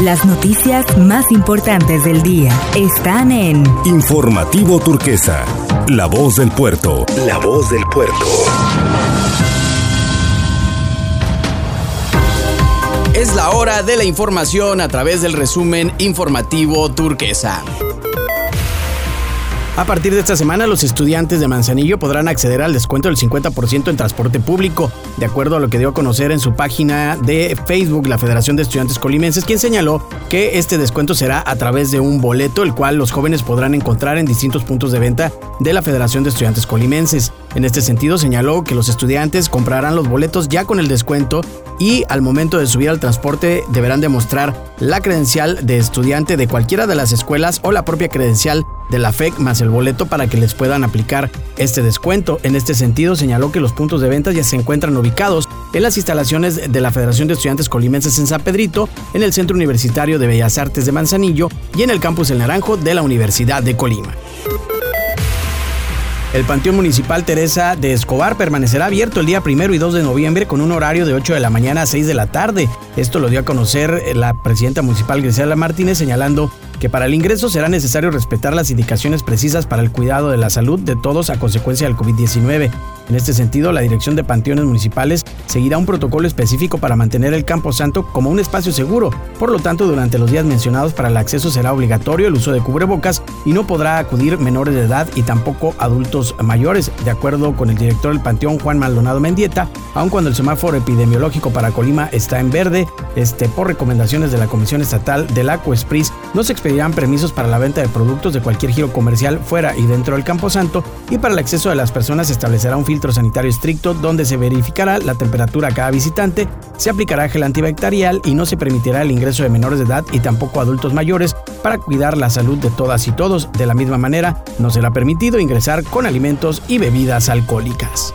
Las noticias más importantes del día están en Informativo Turquesa, La Voz del Puerto. La Voz del Puerto. Es la hora de la información a través del resumen informativo turquesa. A partir de esta semana, los estudiantes de Manzanillo podrán acceder al descuento del 50% en transporte público, de acuerdo a lo que dio a conocer en su página de Facebook la Federación de Estudiantes Colimenses, quien señaló que este descuento será a través de un boleto, el cual los jóvenes podrán encontrar en distintos puntos de venta de la Federación de Estudiantes Colimenses. En este sentido, señaló que los estudiantes comprarán los boletos ya con el descuento y al momento de subir al transporte deberán demostrar la credencial de estudiante de cualquiera de las escuelas o la propia credencial de la FEC más el boleto para que les puedan aplicar este descuento. En este sentido, señaló que los puntos de venta ya se encuentran ubicados en las instalaciones de la Federación de Estudiantes Colimenses en San Pedrito, en el Centro Universitario de Bellas Artes de Manzanillo y en el Campus El Naranjo de la Universidad de Colima. El Panteón Municipal Teresa de Escobar permanecerá abierto el día primero y 2 de noviembre con un horario de 8 de la mañana a 6 de la tarde. Esto lo dio a conocer la presidenta municipal Griselda Martínez señalando que para el ingreso será necesario respetar las indicaciones precisas para el cuidado de la salud de todos a consecuencia del COVID-19. En este sentido, la Dirección de Panteones Municipales seguirá un protocolo específico para mantener el Campo Santo como un espacio seguro. Por lo tanto, durante los días mencionados para el acceso será obligatorio el uso de cubrebocas y no podrá acudir menores de edad y tampoco adultos mayores, de acuerdo con el director del Panteón Juan Maldonado Mendieta, aun cuando el semáforo epidemiológico para Colima está en verde, este, por recomendaciones de la Comisión Estatal del Acuespris, no se expedirán permisos para la venta de productos de cualquier giro comercial fuera y dentro del Campo Santo y para el acceso de las personas se establecerá un filtro sanitario estricto donde se verificará la temperatura a cada visitante, se aplicará gel antibacterial y no se permitirá el ingreso de menores de edad y tampoco adultos mayores para cuidar la salud de todas y todos. De la misma manera, no será permitido ingresar con alimentos y bebidas alcohólicas.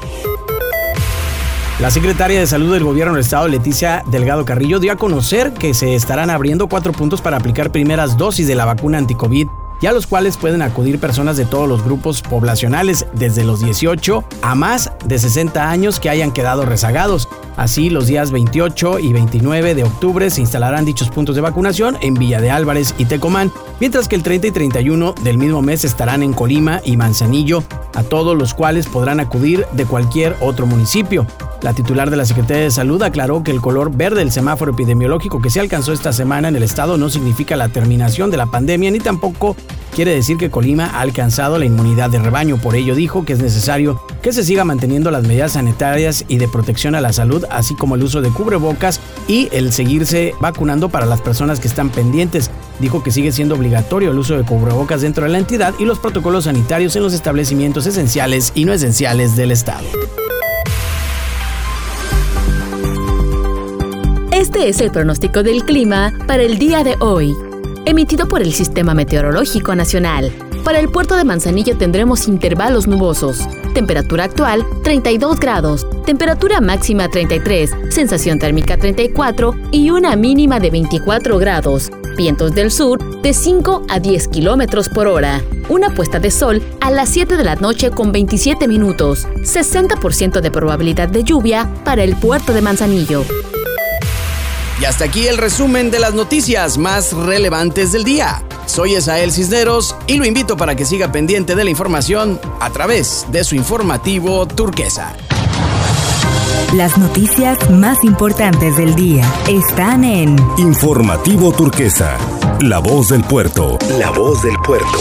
La secretaria de Salud del Gobierno del Estado, Leticia Delgado Carrillo, dio a conocer que se estarán abriendo cuatro puntos para aplicar primeras dosis de la vacuna anticovid y a los cuales pueden acudir personas de todos los grupos poblacionales, desde los 18 a más de 60 años que hayan quedado rezagados. Así, los días 28 y 29 de octubre se instalarán dichos puntos de vacunación en Villa de Álvarez y Tecomán, mientras que el 30 y 31 del mismo mes estarán en Colima y Manzanillo, a todos los cuales podrán acudir de cualquier otro municipio. La titular de la Secretaría de Salud aclaró que el color verde del semáforo epidemiológico que se alcanzó esta semana en el estado no significa la terminación de la pandemia ni tampoco quiere decir que Colima ha alcanzado la inmunidad de rebaño. Por ello dijo que es necesario que se siga manteniendo las medidas sanitarias y de protección a la salud, así como el uso de cubrebocas y el seguirse vacunando para las personas que están pendientes. Dijo que sigue siendo obligatorio el uso de cubrebocas dentro de la entidad y los protocolos sanitarios en los establecimientos esenciales y no esenciales del estado. Este es el pronóstico del clima para el día de hoy, emitido por el Sistema Meteorológico Nacional. Para el puerto de Manzanillo tendremos intervalos nubosos. Temperatura actual 32 grados, temperatura máxima 33, sensación térmica 34 y una mínima de 24 grados. Vientos del sur de 5 a 10 kilómetros por hora. Una puesta de sol a las 7 de la noche con 27 minutos. 60% de probabilidad de lluvia para el puerto de Manzanillo. Y hasta aquí el resumen de las noticias más relevantes del día. Soy Esael Cisneros y lo invito para que siga pendiente de la información a través de su informativo turquesa. Las noticias más importantes del día están en Informativo Turquesa, La Voz del Puerto. La Voz del Puerto.